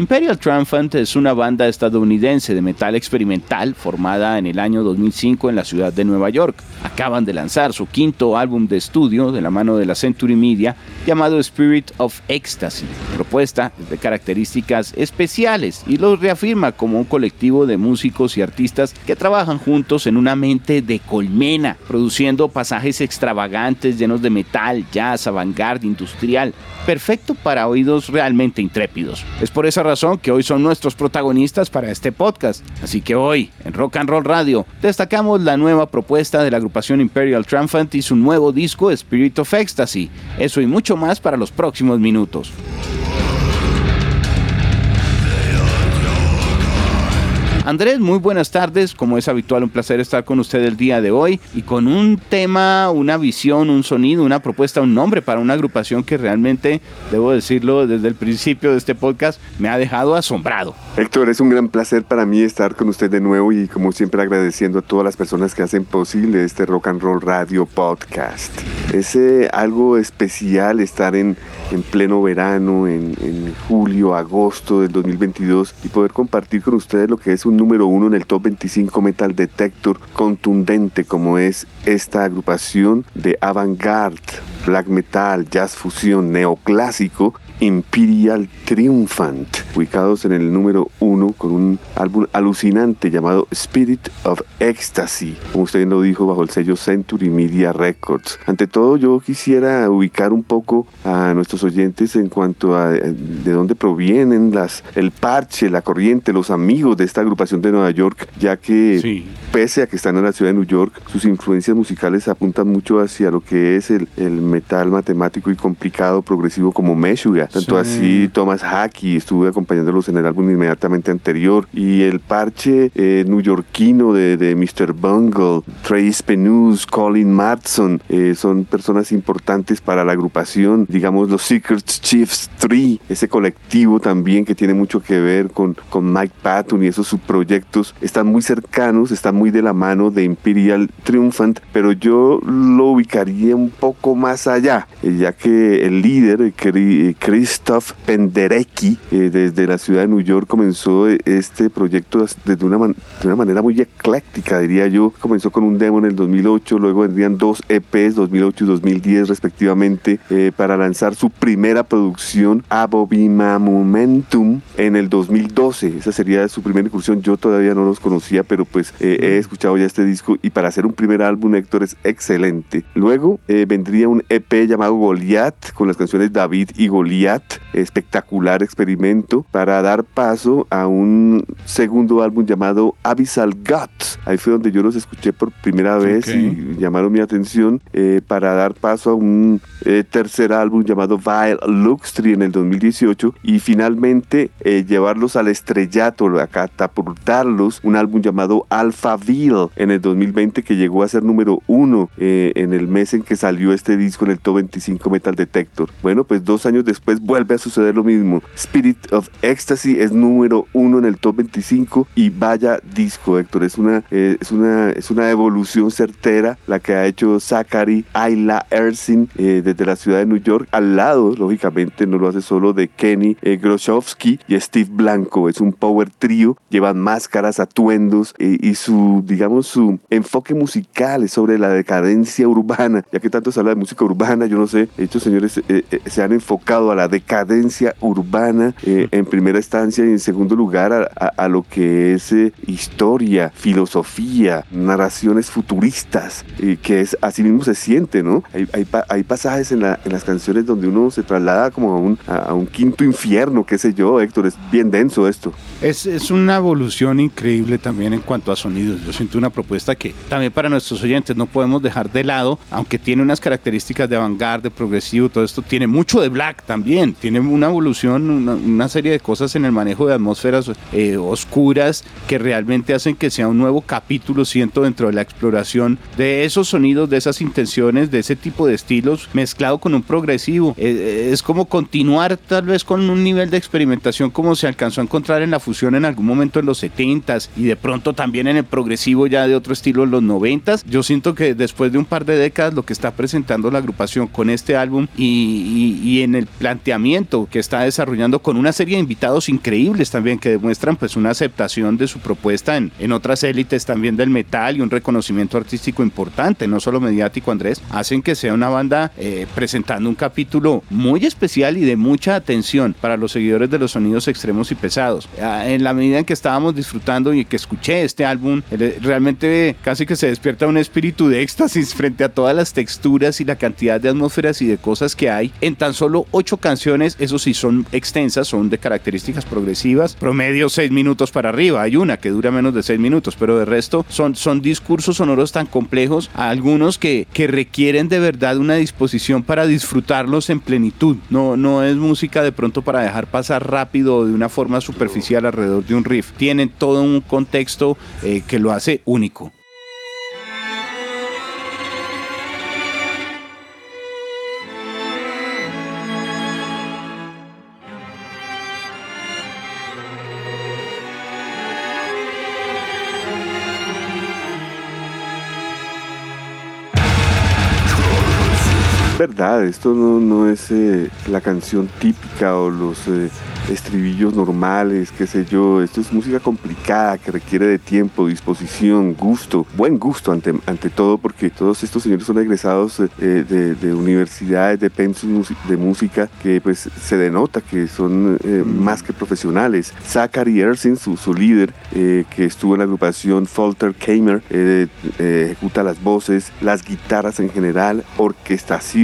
Imperial Triumphant es una banda estadounidense de metal experimental formada en el año 2005 en la ciudad de Nueva York. Acaban de lanzar su quinto álbum de estudio de la mano de la Century Media llamado Spirit of Ecstasy. propuesta de características especiales y los reafirma como un colectivo de músicos y artistas que trabajan juntos en una mente de colmena, produciendo pasajes extravagantes llenos de metal, jazz, avant-garde, industrial, perfecto para oídos realmente intrépidos. Es por esa razón que hoy son nuestros protagonistas para este podcast. Así que hoy, en Rock and Roll Radio, destacamos la nueva propuesta de la agrupación Imperial Triumphant y su nuevo disco Spirit of Ecstasy. Eso y mucho más para los próximos minutos. Andrés, muy buenas tardes. Como es habitual, un placer estar con usted el día de hoy y con un tema, una visión, un sonido, una propuesta, un nombre para una agrupación que realmente, debo decirlo desde el principio de este podcast, me ha dejado asombrado. Héctor, es un gran placer para mí estar con usted de nuevo y como siempre agradeciendo a todas las personas que hacen posible este Rock and Roll Radio Podcast. Es algo especial estar en, en pleno verano, en, en julio, agosto del 2022 y poder compartir con ustedes lo que es un número uno en el top 25 Metal Detector contundente como es esta agrupación de avant-garde, black metal, jazz fusión, neoclásico Imperial Triumphant, ubicados en el número uno con un álbum alucinante llamado Spirit of Ecstasy, como usted lo dijo, bajo el sello Century Media Records. Ante todo, yo quisiera ubicar un poco a nuestros oyentes en cuanto a eh, de dónde provienen las, el parche, la corriente, los amigos de esta agrupación de Nueva York, ya que pese a que están en la ciudad de New York, sus influencias musicales apuntan mucho hacia lo que es el, el metal matemático y complicado progresivo como Meshuggah tanto así Thomas Hackey estuve acompañándolos en el álbum inmediatamente anterior y el parche eh, newyorkino de, de, Mr. Bungle, Trace Penus, Colin Matson, eh, son personas importantes para la agrupación, digamos los Secret Chiefs 3, ese colectivo también que tiene mucho que ver con, con Mike Patton y esos subproyectos, están muy cercanos, están muy de la mano de Imperial Triumphant, pero yo lo ubicaría un poco más allá, eh, ya que el líder, Chris Christoph Penderecki, eh, desde la ciudad de New York, comenzó este proyecto desde una, de una manera muy ecléctica, diría yo. Comenzó con un demo en el 2008, luego vendrían dos EPs, 2008 y 2010 respectivamente, eh, para lanzar su primera producción, Abobima Momentum, en el 2012. Esa sería su primera incursión. Yo todavía no los conocía, pero pues eh, he escuchado ya este disco y para hacer un primer álbum, Héctor, es excelente. Luego vendría un EP llamado Goliath, con las canciones David y Goliath espectacular experimento para dar paso a un segundo álbum llamado Abyssal Guts. Ahí fue donde yo los escuché por primera vez y llamaron mi atención eh, para dar paso a un eh, tercer álbum llamado Vile Luxury en el 2018 y finalmente eh, llevarlos al estrellato, a catapultarlos, un álbum llamado Alphaville en el 2020 que llegó a ser número uno en el mes en que salió este disco en el top 25 Metal Detector. Bueno, pues dos años después vuelve a suceder lo mismo. Spirit of Ecstasy es número uno en el top 25 y vaya disco, Héctor. Es una, eh, es una, es una evolución certera la que ha hecho Zachary Ayla Ersin eh, desde la ciudad de New York, al lado, lógicamente, no lo hace solo de Kenny eh, y Steve Blanco. Es un power trio, llevan máscaras, atuendos y su, digamos, su enfoque musical es sobre la decadencia urbana. Ya que tanto se habla de música urbana, yo no sé, estos señores se han enfocado a la decadencia urbana eh, en primera instancia y en segundo lugar a, lo que es eh, historia, filosofía, narraciones futuristas, y que es así mismo se siente, ¿no? Hay, hay, pasajes en, la, en, las canciones donde uno se traslada como a un, a, un quinto infierno, qué sé yo, Héctor, es bien denso esto. Es, es una evolución increíble también en cuanto a sonidos. Yo siento una propuesta que también para nuestros oyentes no podemos dejar de lado, aunque tiene unas características de vanguardia, de progresivo, todo esto tiene mucho de black también, tiene una evolución, una, serie de cosas en el manejo de atmósferas eh, oscuras que realmente hacen que sea un nuevo capítulo, siento, dentro de la exploración de esos sonidos, de esas intenciones, de ese tipo de estilos, mezclado con un progresivo. Eh, eh, es como continuar tal vez con un nivel de experimentación como se alcanzó a encontrar en la fusión en algún momento en los 70s y de pronto también en el progresivo ya de otro estilo en los 90s. Yo siento que después de un par de décadas lo que está presentando la agrupación con este álbum y, en el planteamiento que está desarrollando con una serie de invitados increíbles también que demuestran pues una aceptación de su propuesta en, en otras élites también del metal y un reconocimiento artístico importante, no solo mediático Andrés, hacen que sea una banda eh, presentando un capítulo muy especial y de mucha atención para los seguidores de los sonidos extremos y pesados. Ah, en la medida en que estábamos disfrutando y que escuché este álbum, realmente casi que se despierta un espíritu de éxtasis frente a todas las texturas y la cantidad de atmósferas y de cosas que hay en tan solo ocho canciones. Eso sí, son extensas, son de características progresivas, promedio seis minutos para arriba. Hay una que dura menos de seis minutos, pero de resto son, son discursos sonoros tan complejos, algunos que, que requieren de verdad una disposición para disfrutarlos en plenitud. No, no es música de pronto para dejar pasar rápido de una forma superficial alrededor de un riff. Tienen todo un contexto eh, que lo hace único. Verdad, esto no, no es eh, la canción típica o los eh, estribillos normales, qué sé yo. Esto es música complicada que requiere de tiempo, disposición, gusto, buen gusto ante, ante todo, porque todos estos señores son egresados eh, de, universidades, de pensos de música, que pues se denota que son mm. más que profesionales. Zachary Ersin, su, su líder, que estuvo en la agrupación Falter Kamer, ejecuta las voces, las guitarras en general,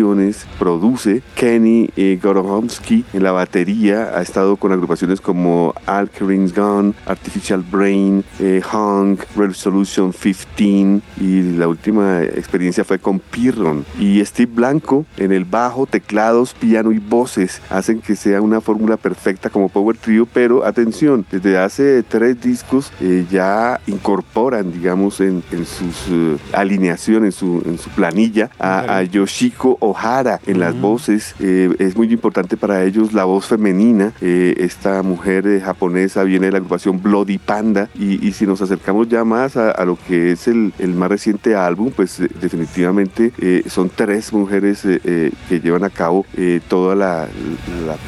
orquestaciones, produce. Kenny Goromsky en la batería ha estado con agrupaciones como Alkarin's Gun, Artificial Brain, eh, Hunk, Resolution 15 y la última experiencia fue con Pirron. Y Steve Blanco en el bajo, teclados, piano y voces hacen que sea una fórmula perfecta como Power Trio, pero atención, desde hace tres discos eh, ya incorporan, digamos, en, sus uh, alineaciones, en su, en su planilla a, Yoshiko Ohara en las voces. Eh, es muy importante para ellos la voz femenina esta mujer eh, japonesa viene de la agrupación Bloody Panda y, si nos acercamos ya más a, lo que es el, más reciente álbum, pues eh, definitivamente eh, son tres mujeres que llevan a cabo toda la,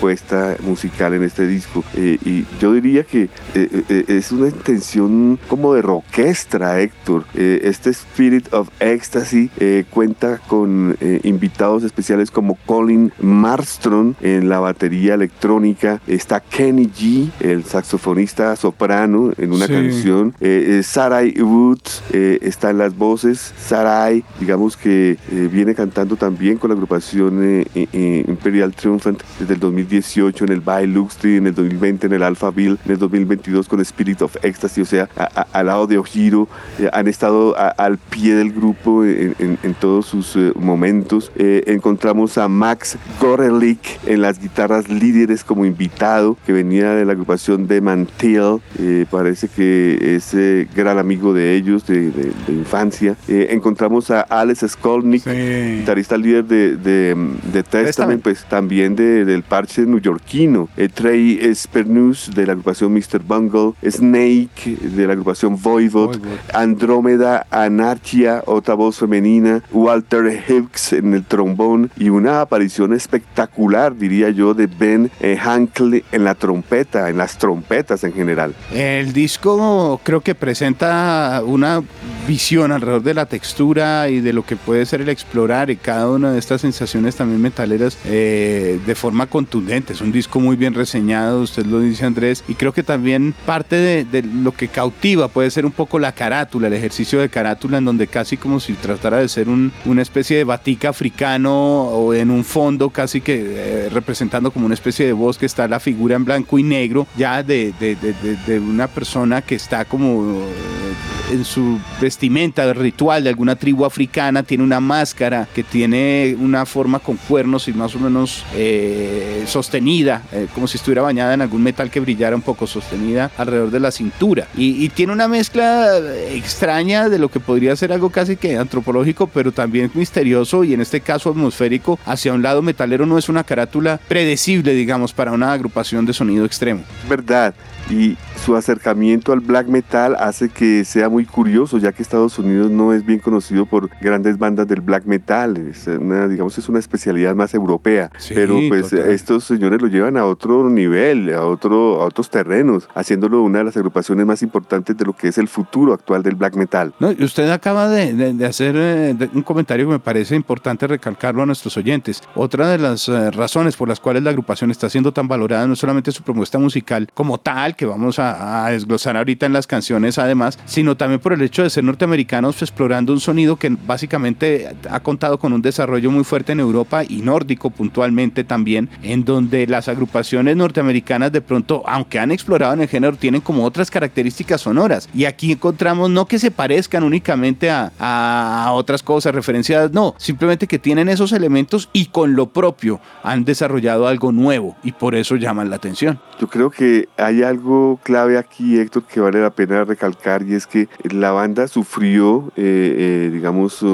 puesta musical en este disco y yo diría que es una intención como de rockestra, Héctor. este Spirit of Ecstasy cuenta con invitados especiales como Colin Marstrom en la batería electrónica, está Kenny G, el saxofonista soprano en una canción. Eh, eh, Sarai Woods eh, está en las voces. Sarai, digamos que viene cantando también con la agrupación Imperial Triumphant desde el 2018 en el Luxtree, en el 2020 en el Alpha Bill, en el 2022 con Spirit of Ecstasy, o sea, al lado de Ojiro. han estado al pie del grupo en, todos sus momentos. Encontramos a Max Gorelik en las guitarras líderes como invitado que venía de la agrupación de Mantil, eh, parece que es eh, gran amigo de ellos de, infancia. Eh, encontramos a Alex Skolnick, guitarrista líder de, de, Testament, pues también del parche neoyorquino. Trey Spernus de la agrupación Mr. Bungle, Snake de la agrupación Voivod, Andrómeda Anarchia, otra voz femenina, Walter Hicks en el trombón y una aparición espectacular, diría yo, de Ben Hankley en la trompeta, en las trompetas en general. El disco creo que presenta una visión alrededor de la textura y de lo que puede ser el explorar y cada una de estas sensaciones también metaleras eh, de forma contundente. Es un disco muy bien reseñado, usted lo dice Andrés, y creo que también parte de, lo que cautiva puede ser un poco la carátula, el ejercicio de carátula en donde casi como si tratara de ser una especie de batica africano o en un fondo casi que eh, representando como una especie de voz que está la figura en blanco y negro ya de, de una persona que está como eh, en su vestimenta vestimenta ritual de alguna tribu africana, tiene una máscara que tiene una forma con cuernos y más o menos eh, sostenida, eh, como si estuviera bañada en algún metal que brillara un poco sostenida alrededor de la cintura. Y, tiene una mezcla extraña de lo que podría ser algo casi que antropológico, pero también misterioso y en este caso atmosférico hacia un lado metalero no es una carátula predecible, digamos, para una agrupación de sonido extremo. Verdad y su acercamiento al black metal hace que sea muy curioso, ya que Estados Unidos no es bien conocido por grandes bandas del black metal, es una, digamos es una especialidad más europea, pero pues estos señores lo llevan a otro nivel, a, otro, a otros terrenos, haciéndolo una de las agrupaciones más importantes de lo que es el futuro actual del black metal. No, usted acaba de, de, hacer eh, un comentario que me parece importante recalcarlo a nuestros oyentes. Otra de las eh, razones por las cuales la agrupación está siendo tan valorada no solamente su propuesta musical como tal, que vamos a, desglosar ahorita en las canciones además, sino también por el hecho de ser norteamericanos explorando un sonido que básicamente ha contado con un desarrollo muy fuerte en Europa y nórdico puntualmente también, en donde las agrupaciones norteamericanas de pronto, aunque han explorado en el género, tienen como otras características sonoras. Y aquí encontramos no que se parezcan únicamente a, a otras cosas referenciadas, no, simplemente que tienen esos elementos y con lo propio han desarrollado algo nuevo y por eso llaman la atención. Yo creo que hay algo clave aquí, Héctor, que vale la pena recalcar y es que la banda sufrió, eh, eh, digamos,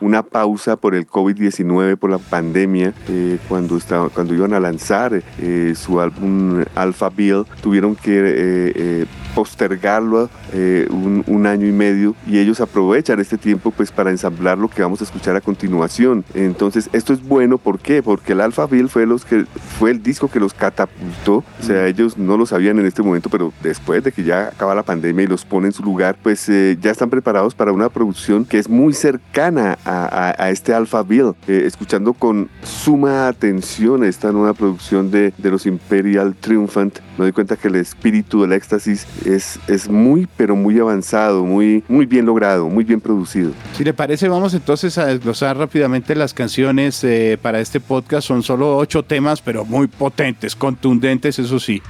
una pausa por el COVID-19, por la pandemia, eh, cuando, estaba, cuando iban a lanzar su álbum Alpha Bill, tuvieron que postergarlo un, un, año y medio y ellos aprovechan este tiempo pues para ensamblar lo que vamos a escuchar a continuación. Entonces esto es bueno, ¿por qué? Porque el Alpha Bill fue, los que, fue el disco que los catapultó, o sea, ellos no lo sabían en este momento, pero después de que ya acaba la pandemia y los pone en su lugar, pues eh, ya están preparados para una producción que es muy cercana a, este Alpha Bill, eh, escuchando con suma atención esta nueva producción de, de los Imperial Triumphant. Me doy cuenta que el espíritu del éxtasis es, es muy, pero muy avanzado, muy, muy bien logrado, muy bien producido. Si le parece, vamos entonces a desglosar rápidamente las canciones eh, para este podcast. Son solo ocho temas, pero muy potentes, contundentes, eso sí.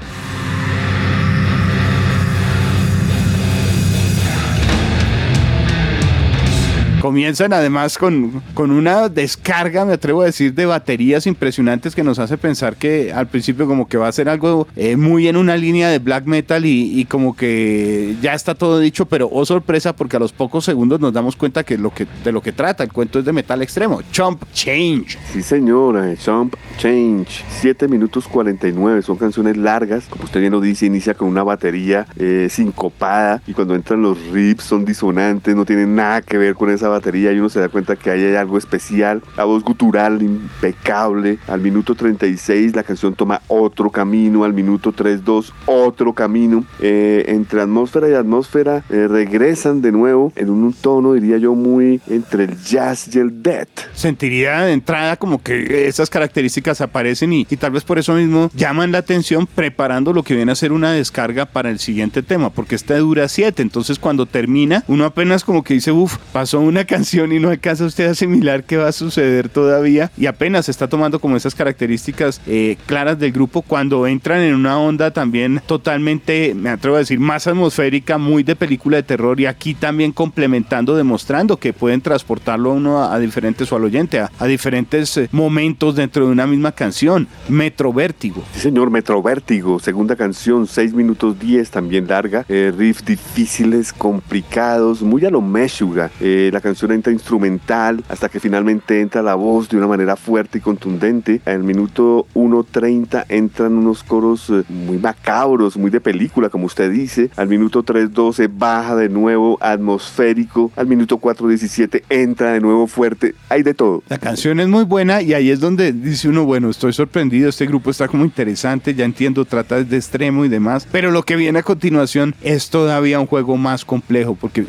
Comienzan además con, con una descarga, me atrevo a decir, de baterías impresionantes que nos hace pensar que al principio como que va a ser algo eh, muy en una línea de black metal y, como que ya está todo dicho, pero oh sorpresa porque a los pocos segundos nos damos cuenta que, lo que de lo que trata el cuento es de metal extremo, Chump Change. Sí señora, Chump Change, 7 minutos 49, son canciones largas, como usted bien lo dice, inicia con una batería eh, sincopada y cuando entran los riffs son disonantes, no tienen nada que ver con esa batería y uno se da cuenta que hay algo especial. La voz gutural impecable. Al minuto 36 la canción toma otro camino. Al minuto 32 otro camino. Eh, entre atmósfera y atmósfera eh, regresan de nuevo en un tono, diría yo, muy entre el jazz y el death. Sentiría de entrada como que esas características aparecen y, y tal vez por eso mismo llaman la atención preparando lo que viene a ser una descarga para el siguiente tema, porque esta dura 7. Entonces cuando termina, uno apenas como que dice, uff, pasó una canción y no alcanza usted a asimilar qué va a suceder todavía y apenas está tomando como esas características eh, claras del grupo cuando entran en una onda también totalmente, me atrevo a decir, más atmosférica, muy de película de terror y aquí también complementando, demostrando que pueden transportarlo a uno a, diferentes o al oyente, a, diferentes eh, momentos dentro de una misma canción. Metro Vértigo. Sí, señor, Metro Vértigo, segunda canción, 6 minutos 10, también larga, eh, riffs difíciles, complicados, muy a lo Meshuga. la canción canción entra instrumental hasta que finalmente entra la voz de una manera fuerte y contundente. En el minuto 1.30 entran unos coros eh, muy macabros, muy de película, como usted dice. Al minuto 3.12 baja de nuevo atmosférico. Al minuto 4.17 entra de nuevo fuerte. Hay de todo. La canción es muy buena y ahí es donde dice uno, bueno, estoy sorprendido, este grupo está como interesante, ya entiendo, trata de extremo y demás. Pero lo que viene a continuación es todavía un juego más complejo porque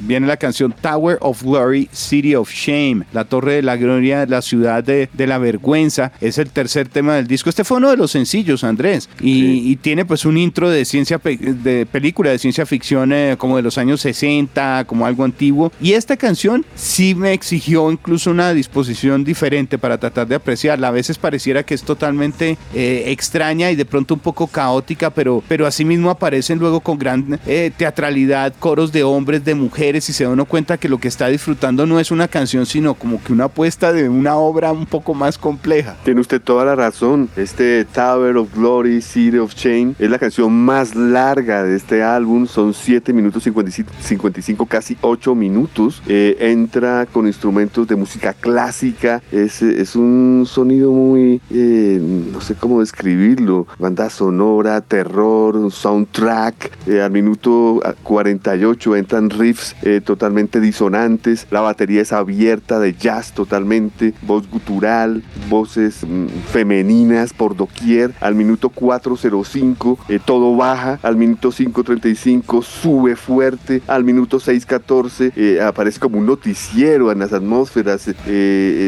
viene la canción Tower of of Glory, City of Shame, la Torre de la Gloria, la ciudad de, la vergüenza. Es el tercer tema del disco. Este fue uno de los sencillos, Andrés, y, tiene pues un intro de ciencia de película de ciencia ficción eh, como de los años 60, como algo antiguo. Y esta canción sí me exigió incluso una disposición diferente para tratar de apreciarla. A veces pareciera que es totalmente eh, extraña y de pronto un poco caótica, pero, pero asimismo aparecen luego con gran eh, teatralidad coros de hombres, de mujeres y se da uno cuenta que lo que está disfrutando no es una canción, sino como que una apuesta de una obra un poco más compleja. Tiene usted toda la razón. Este Tower of Glory, City of Chain es la canción más larga de este álbum. Son 7 minutos 55, casi 8 minutos. Eh, entra con instrumentos de música clásica. Es, es un sonido muy, eh, no sé cómo describirlo. Banda sonora, terror, soundtrack. Eh, al minuto 48 entran riffs totalmente disonantes. La batería es abierta de jazz totalmente. Voz gutural, voces mm, femeninas por doquier. Al minuto 405 todo baja. Al minuto 535 sube fuerte. Al minuto 614 aparece como un noticiero en las atmósferas.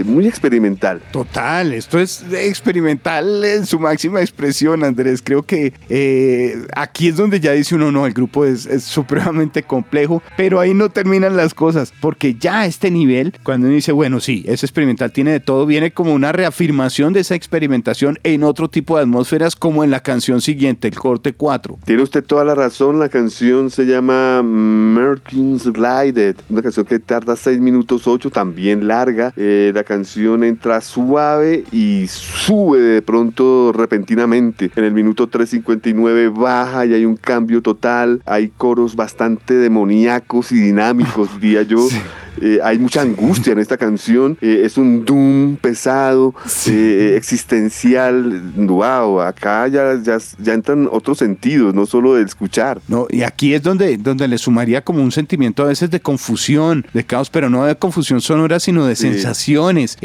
muy experimental. Total, esto es experimental en su máxima expresión, Andrés. Creo que eh, aquí es donde ya dice uno, no, el grupo es, supremamente complejo, pero ahí no terminan las cosas, ya a este nivel, cuando uno dice, bueno, sí, es experimental, tiene de todo, viene como una reafirmación de esa experimentación en otro tipo de atmósferas, como en la canción siguiente, el corte 4. Tiene usted toda la razón, la canción se llama Merkin's Glided, una canción que tarda 6 minutos 8, también larga. Eh, la canción entra suave y sube de pronto repentinamente. En el minuto 3.59 baja y hay un cambio total. Hay coros bastante demoníacos y dinámicos, diría yo. Eh, hay mucha angustia en esta canción. Eh, es un doom pesado, eh, existencial. Wow, acá ya, ya, ya, entran otros sentidos, no solo de escuchar. No, y aquí es donde, donde le sumaría como un sentimiento a veces de confusión, de caos, pero no de confusión sonora, sino de sensaciones.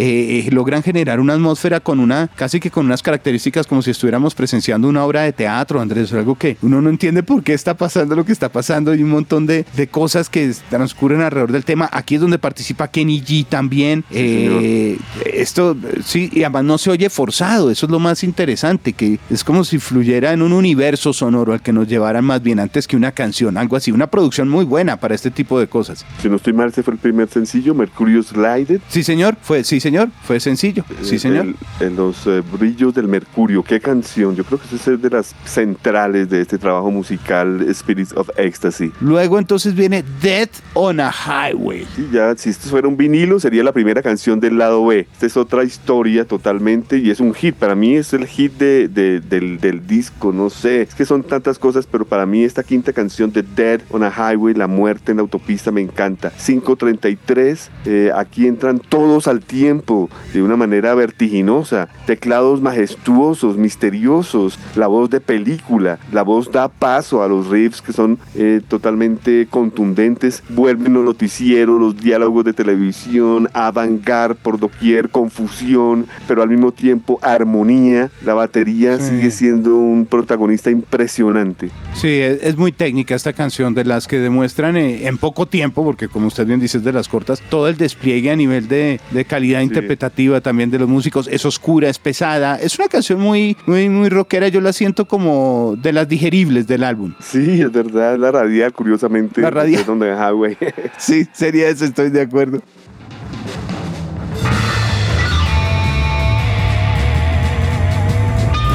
logran generar una atmósfera con una, casi que con unas características como si estuviéramos presenciando una obra de teatro, Andrés, algo que uno no entiende por qué está pasando lo que está pasando y un montón de, de cosas que transcurren alrededor del tema. Aquí donde participa Kenny G también. Eh, esto, sí, y además no se oye forzado, eso es lo más interesante, que es como si fluyera en un universo sonoro al que nos llevaran más bien antes que una canción, algo así, una producción muy buena para este tipo de cosas. Si no estoy mal, ese fue el primer sencillo, Mercurio Slided. Sí, señor, fue, sí, señor, fue sencillo, sí, eh, señor. en los eh, brillos del Mercurio, qué canción, yo creo que esa es de las centrales de este trabajo musical, Spirits of Ecstasy. Luego entonces viene Death on a Highway ya si esto fuera un vinilo sería la primera canción del lado B. Esta es otra historia totalmente y es un hit. Para mí es el hit de, del, disco, no sé. Es que son tantas cosas, pero para mí esta quinta canción de Dead on a Highway, La muerte en la autopista, me encanta. 533, eh, aquí entran todos al tiempo de una manera vertiginosa. Teclados majestuosos, misteriosos, la voz de película, la voz da paso a los riffs que son eh, totalmente contundentes, vuelven los noticieros, los diálogos de televisión, avangar por doquier, confusión, pero al mismo tiempo armonía. La batería sigue siendo un protagonista impresionante. Sí, es, muy técnica esta canción, de las que demuestran eh, en poco tiempo, porque como usted bien dice, es de las cortas, todo el despliegue a nivel de, calidad interpretativa también de los músicos. Es oscura, es pesada. Es una canción muy, muy, muy rockera. Yo la siento como de las digeribles del álbum. Sí, es verdad, la radial, curiosamente. La radial. Es donde Highway. sí, sería ese estoy de acuerdo.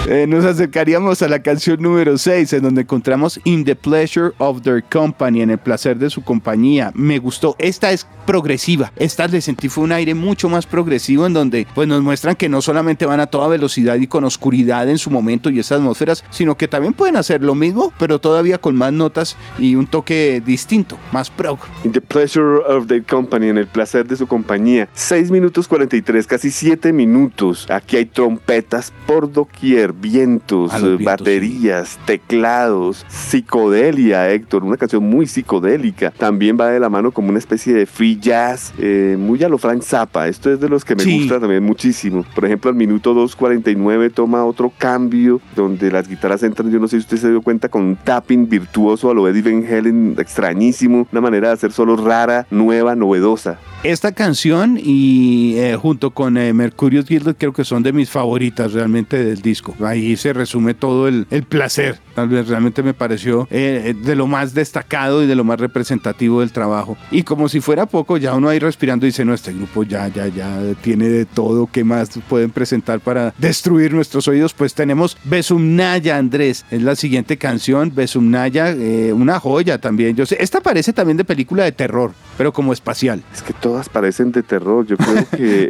Eh, nos acercaríamos a la canción número 6, en donde encontramos In the Pleasure of Their Company, en el placer de su compañía. Me gustó. Esta es progresiva. Esta le sentí fue un aire mucho más progresivo, en donde pues, nos muestran que no solamente van a toda velocidad y con oscuridad en su momento y esas atmósferas, sino que también pueden hacer lo mismo, pero todavía con más notas y un toque distinto, más prog. In the Pleasure of Their Company, en el placer de su compañía. 6 minutos 43, casi 7 minutos. Aquí hay trompetas por doquier vientos, baterías, teclados, psicodelia, Héctor, una canción muy psicodélica. También va de la mano como una especie de free jazz, eh, muy a lo Frank Zappa. Esto es de los que me gusta también muchísimo. Por ejemplo, al minuto 2.49 toma otro cambio donde las guitarras entran, yo no sé si usted se dio cuenta, con un tapping virtuoso a lo Eddie Van Halen, extrañísimo, una manera de hacer solo rara, nueva, novedosa. Esta canción y eh, junto con eh, Mercurius Gilded creo que son de mis favoritas realmente del disco. Ahí se resume todo el, el placer. Tal vez realmente me pareció eh, de lo más destacado y de lo más representativo del trabajo. Y como si fuera poco, ya uno ahí respirando dice, no, este grupo ya, ya, ya tiene de todo. ¿Qué más pueden presentar para destruir nuestros oídos? Pues tenemos Besumnaya, Andrés. Es la siguiente canción, Besumnaya, una joya también. Yo sé, esta parece también de película de terror, pero como espacial. Es que todas parecen de terror. Yo creo que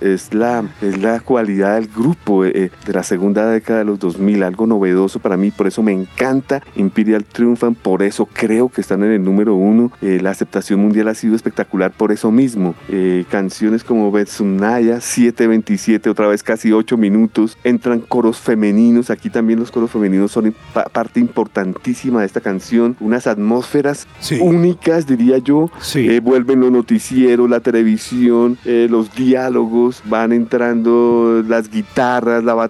es, la, es la cualidad del grupo eh, eh, de la segunda década de los 2000, algo novedoso para mí. Por eso me encanta Imperial Triumphant, por eso creo que están en el número uno. Eh, la aceptación mundial ha sido espectacular por eso mismo. canciones como Betsunaya, 727, otra vez casi 8 minutos. Entran coros femeninos. Aquí también los coros femeninos son parte importantísima de esta canción. Unas atmósferas únicas, diría yo. vuelven noticiero, la televisión, eh, los diálogos, van entrando las guitarras, la batería,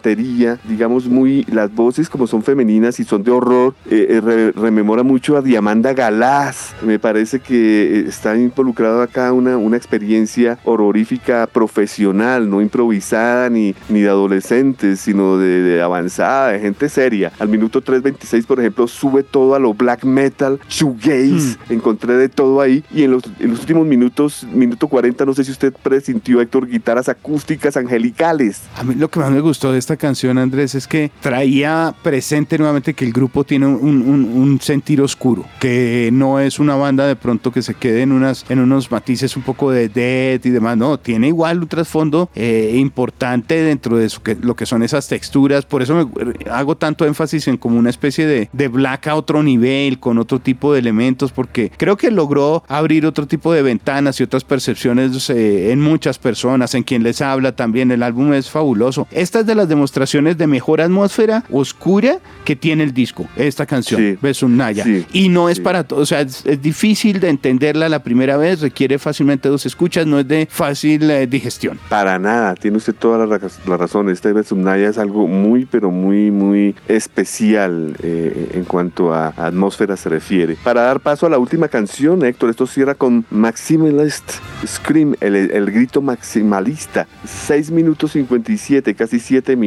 digamos muy, las voces como son femeninas y son de horror, eh, eh, rememora mucho a Diamanda Galás. Me parece que está involucrado acá una, una experiencia horrorífica profesional, no improvisada ni, ni de adolescentes, sino de, avanzada, de gente seria. Al minuto 3.26, por ejemplo, sube todo a lo black metal, shoegaze, mm. encontré de todo ahí y en los, en los últimos minutos, minuto 40, no sé si usted presintió, Héctor, guitarras acústicas angelicales. A mí lo que más me gustó de esta canción, Andrés, es que traía presente nuevamente que el grupo tiene un, un, sentir oscuro, que no es una banda de pronto que se quede en, unas, en unos matices un poco de death y demás, no, tiene igual un trasfondo eh, importante dentro de que, lo que son esas texturas, por eso me hago tanto énfasis en como una especie de, de black a otro nivel, con otro tipo de elementos, porque creo que logró abrir otro tipo de ventanas y otras percepciones eh, en muchas personas, en quien les habla también. El álbum es fabuloso. Esta es de las demostraciones de mejor atmósfera oscura que tiene el disco, esta canción, Besum Naya. y no es para todos, o sea, es, difícil de entenderla la primera vez, requiere fácilmente dos escuchas, no es de fácil eh, digestión. Para nada, tiene usted toda la, razón. Este Besum Naya es algo muy, pero muy, muy especial eh, en cuanto a atmósfera se refiere. Para dar paso a la última canción, Héctor, esto cierra con Maximalist Scream, el, grito maximalista. 6 minutos 57, casi 7 minutos.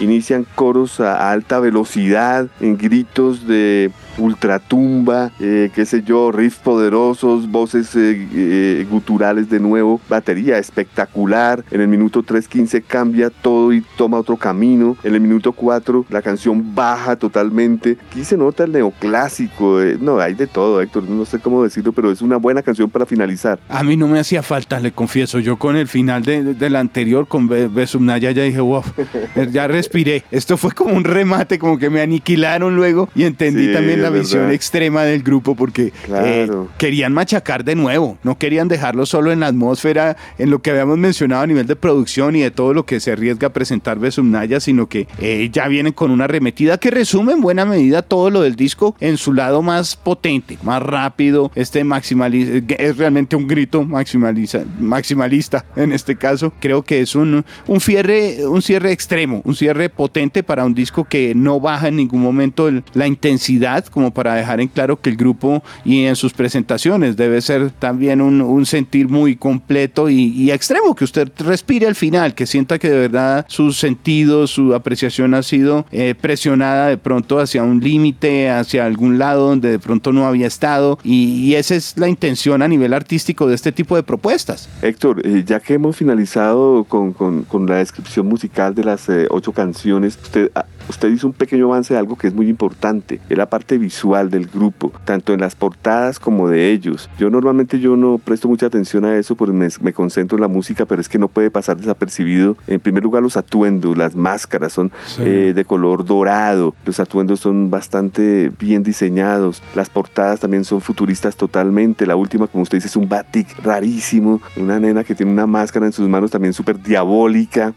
Inician coros a alta velocidad, en gritos de ultratumba, eh, qué sé yo, riffs poderosos, voces eh, eh, guturales de nuevo, batería espectacular. En el minuto 3.15 cambia todo y toma otro camino. En el minuto 4 la canción baja totalmente. Aquí se nota el neoclásico. no, hay de todo, Héctor, no sé cómo decirlo, pero es una buena canción para finalizar. A mí no me hacía falta, le confieso. Yo con el final de, la anterior, con Besumnaya, ya dije, wow, ya respiré. Esto fue como un remate, como que me aniquilaron luego y entendí también la visión extrema del grupo porque eh, querían machacar de nuevo, no querían dejarlo solo en la atmósfera, en lo que habíamos mencionado a nivel de producción y de todo lo que se arriesga a presentar Besumnaya, sino que eh, ya vienen con una arremetida que resume en buena medida todo lo del disco en su lado más potente, más rápido, este maximalista, es realmente un grito maximaliza, maximalista en este caso. Creo que es un, un, cierre, un cierre extremo, un cierre potente para un disco que no baja en ningún momento la intensidad, como para dejar en claro que el grupo y en sus presentaciones debe ser también un, un sentir muy completo y, extremo, que usted respire al final, que sienta que de verdad sus sentidos, su apreciación ha sido eh, presionada de pronto hacia un límite, hacia algún lado donde de pronto no había estado y, y esa es la intención a nivel artístico de este tipo de propuestas. Héctor, eh, ya que hemos finalizado con, con, con, la descripción musical de las eh, ocho canciones, ¿usted usted hizo un pequeño avance de algo que es muy importante, es la parte visual del grupo, tanto en las portadas como de ellos. Yo normalmente yo no presto mucha atención a eso porque me, concentro en la música, pero es que no puede pasar desapercibido. En primer lugar, los atuendos, las máscaras son eh, de color dorado, los atuendos son bastante bien diseñados, las portadas también son futuristas totalmente. La última, como usted dice, es un batik rarísimo, una nena que tiene una máscara en sus manos también súper diabólica.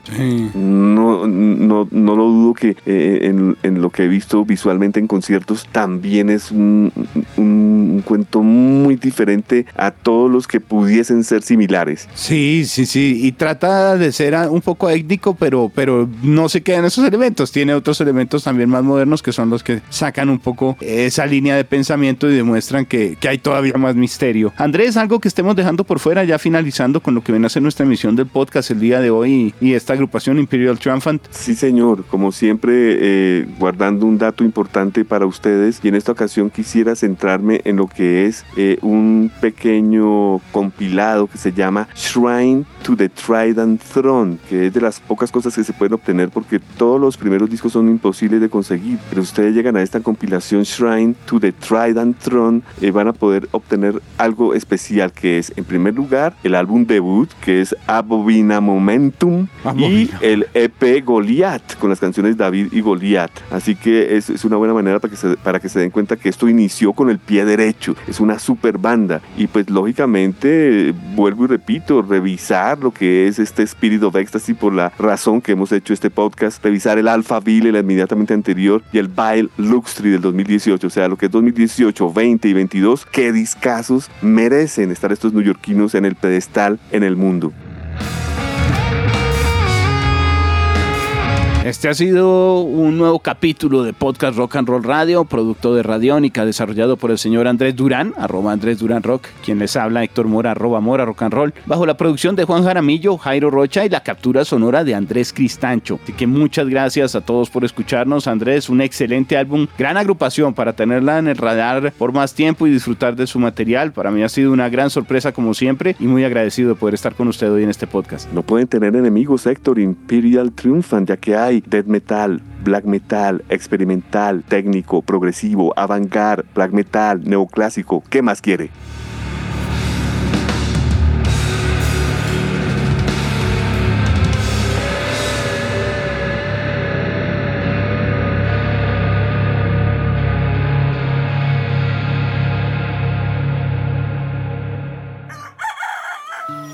No, no, no lo dudo que eh, en, en, lo que he visto visualmente en conciertos también es un, un, cuento muy diferente a todos los que pudiesen ser similares. Sí, sí, sí, y trata de ser un poco étnico, pero, pero no se queda en esos elementos, tiene otros elementos también más modernos que son los que sacan un poco esa línea de pensamiento y demuestran que, que hay todavía más misterio. Andrés, algo que estemos dejando por fuera ya finalizando con lo que viene a ser nuestra emisión del podcast el día de hoy y, esta agrupación Imperial Triumphant. Sí, señor, como siempre, eh, guardando un dato importante para ustedes y en esta ocasión quisiera centrarme en lo que es eh, un pequeño compilado que se llama Shrine to the Trident Throne, que es de las pocas cosas que se pueden obtener porque todos los primeros discos son imposibles de conseguir, pero ustedes llegan a esta compilación Shrine to the Trident Throne y van a poder obtener algo especial que es en primer lugar el álbum debut que es Abobina Momentum y el EP Goliath con las canciones David y Goliath. Así que es, es una buena manera para que, se, para que se den cuenta que esto inició con el pie derecho. Es una super banda. Y pues lógicamente, vuelvo y repito, revisar lo que es este Spirit of Ecstasy por la razón que hemos hecho este podcast. Revisar el Alpha Bill, el inmediatamente anterior, y el Bile Luxury del 2018. O sea, lo que es 2018, 20 y 22, qué discasos merecen estar estos neoyorquinos en el pedestal en el mundo. Este ha sido un nuevo capítulo de Podcast Rock and Roll Radio, producto de Radiónica, desarrollado por el señor Andrés Durán, arroba Andrés Durán Rock, quien les habla, Héctor Mora, arroba Mora Rock and Roll, bajo la producción de Juan Jaramillo, Jairo Rocha y la captura sonora de Andrés Cristancho. Así que muchas gracias a todos por escucharnos. Andrés, un excelente álbum, gran agrupación para tenerla en el radar por más tiempo y disfrutar de su material. Para mí ha sido una gran sorpresa como siempre y muy agradecido de poder estar con usted hoy en este podcast. No pueden tener enemigos, Héctor, Imperial triunfan, ya que hay death metal, black metal, experimental, técnico, progresivo, avant-garde, black metal, neoclásico. ¿Qué más quiere?